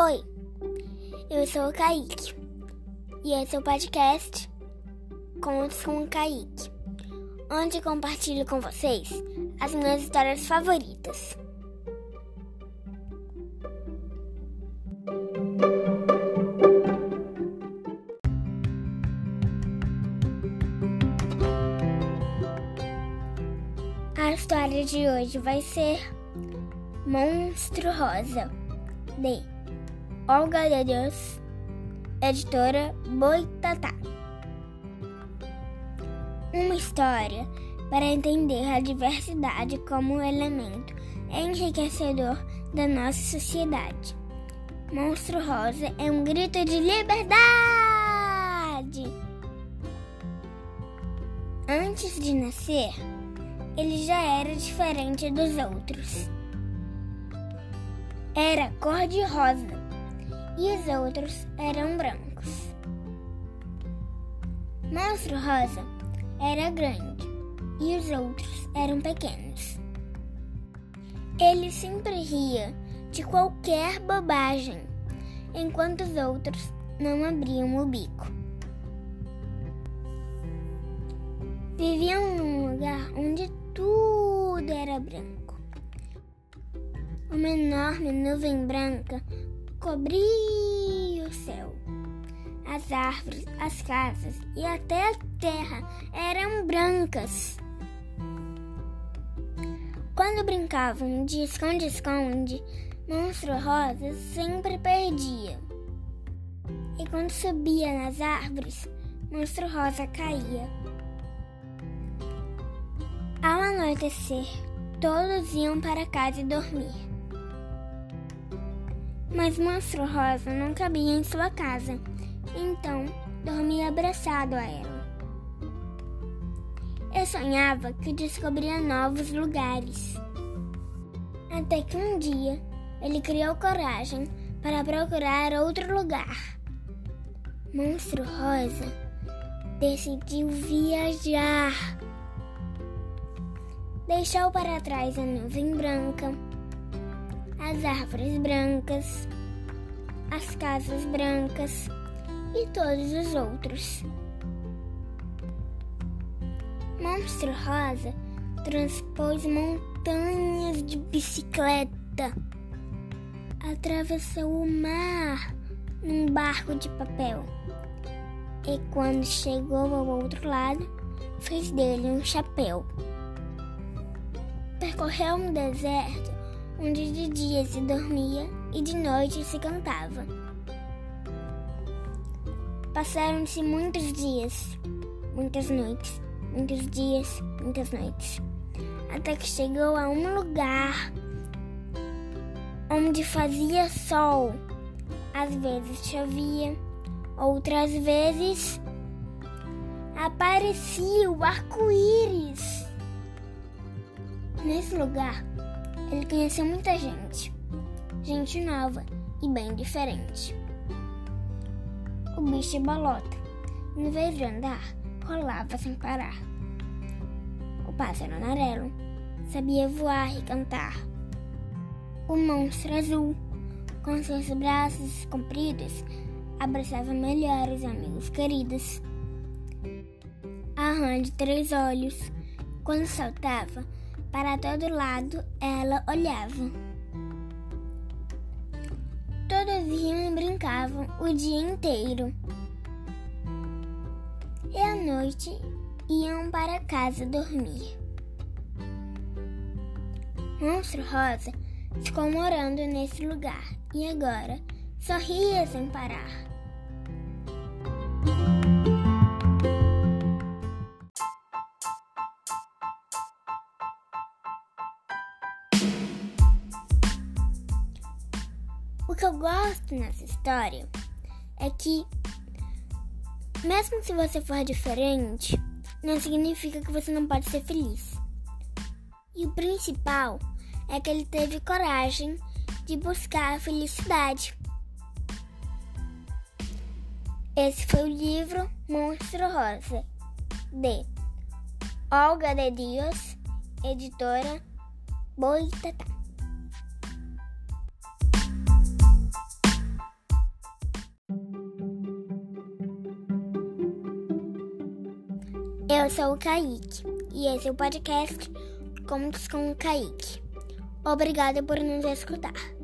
Oi, eu sou o Kaique e esse é o podcast Contos com o Kaique, onde compartilho com vocês as minhas histórias favoritas. A história de hoje vai ser Monstro Rosa, de Olga de Deus, editora Boitatá. Uma história para entender a diversidade como elemento enriquecedor da nossa sociedade. Monstro Rosa é um grito de liberdade! Antes de nascer, ele já era diferente dos outros. Era cor de rosa e os outros eram brancos. Monstro Rosa era grande e os outros eram pequenos. Ele sempre ria de qualquer bobagem, enquanto os outros não abriam o bico. Viviam num lugar onde tudo era branco. Uma enorme nuvem branca cobria o céu. As árvores, as casas e até a terra eram brancas. Quando brincavam de esconde-esconde, Monstro Rosa sempre perdia. E quando subia nas árvores, Monstro Rosa caía. Ao anoitecer, todos iam para casa dormir. Mas Monstro Rosa não cabia em sua casa, então dormia abraçado a ela. Eu sonhava que descobria novos lugares. Até que um dia ele criou coragem para procurar outro lugar. Monstro Rosa decidiu viajar deixou para trás a nuvem branca, as árvores brancas, as casas brancas e todos os outros. Monstro Rosa transpôs montanhas de bicicleta, atravessou o mar num barco de papel e, quando chegou ao outro lado, fez dele um chapéu percorreu um deserto onde de dia se dormia e de noite se cantava. Passaram-se muitos dias, muitas noites, muitos dias, muitas noites, até que chegou a um lugar onde fazia sol. Às vezes chovia, outras vezes aparecia o arco-íris. Nesse lugar, ele conheceu muita gente, gente nova e bem diferente. O bicho bolota, em vez de andar, rolava sem parar. O pássaro amarelo sabia voar e cantar. O monstro azul, com seus braços compridos, abraçava melhores amigos queridos. A rã de três olhos, quando saltava, para todo lado ela olhava. Todos iam e brincavam o dia inteiro. E à noite iam para casa dormir. Monstro Rosa ficou morando nesse lugar e agora sorria sem parar. O que eu gosto nessa história é que, mesmo se você for diferente, não significa que você não pode ser feliz. E o principal é que ele teve coragem de buscar a felicidade. Esse foi o livro Monstro Rosa, de Olga de Dias, editora Boitatá. Eu sou o Kaique e esse é o podcast Contos com o Kaique. Obrigada por nos escutar.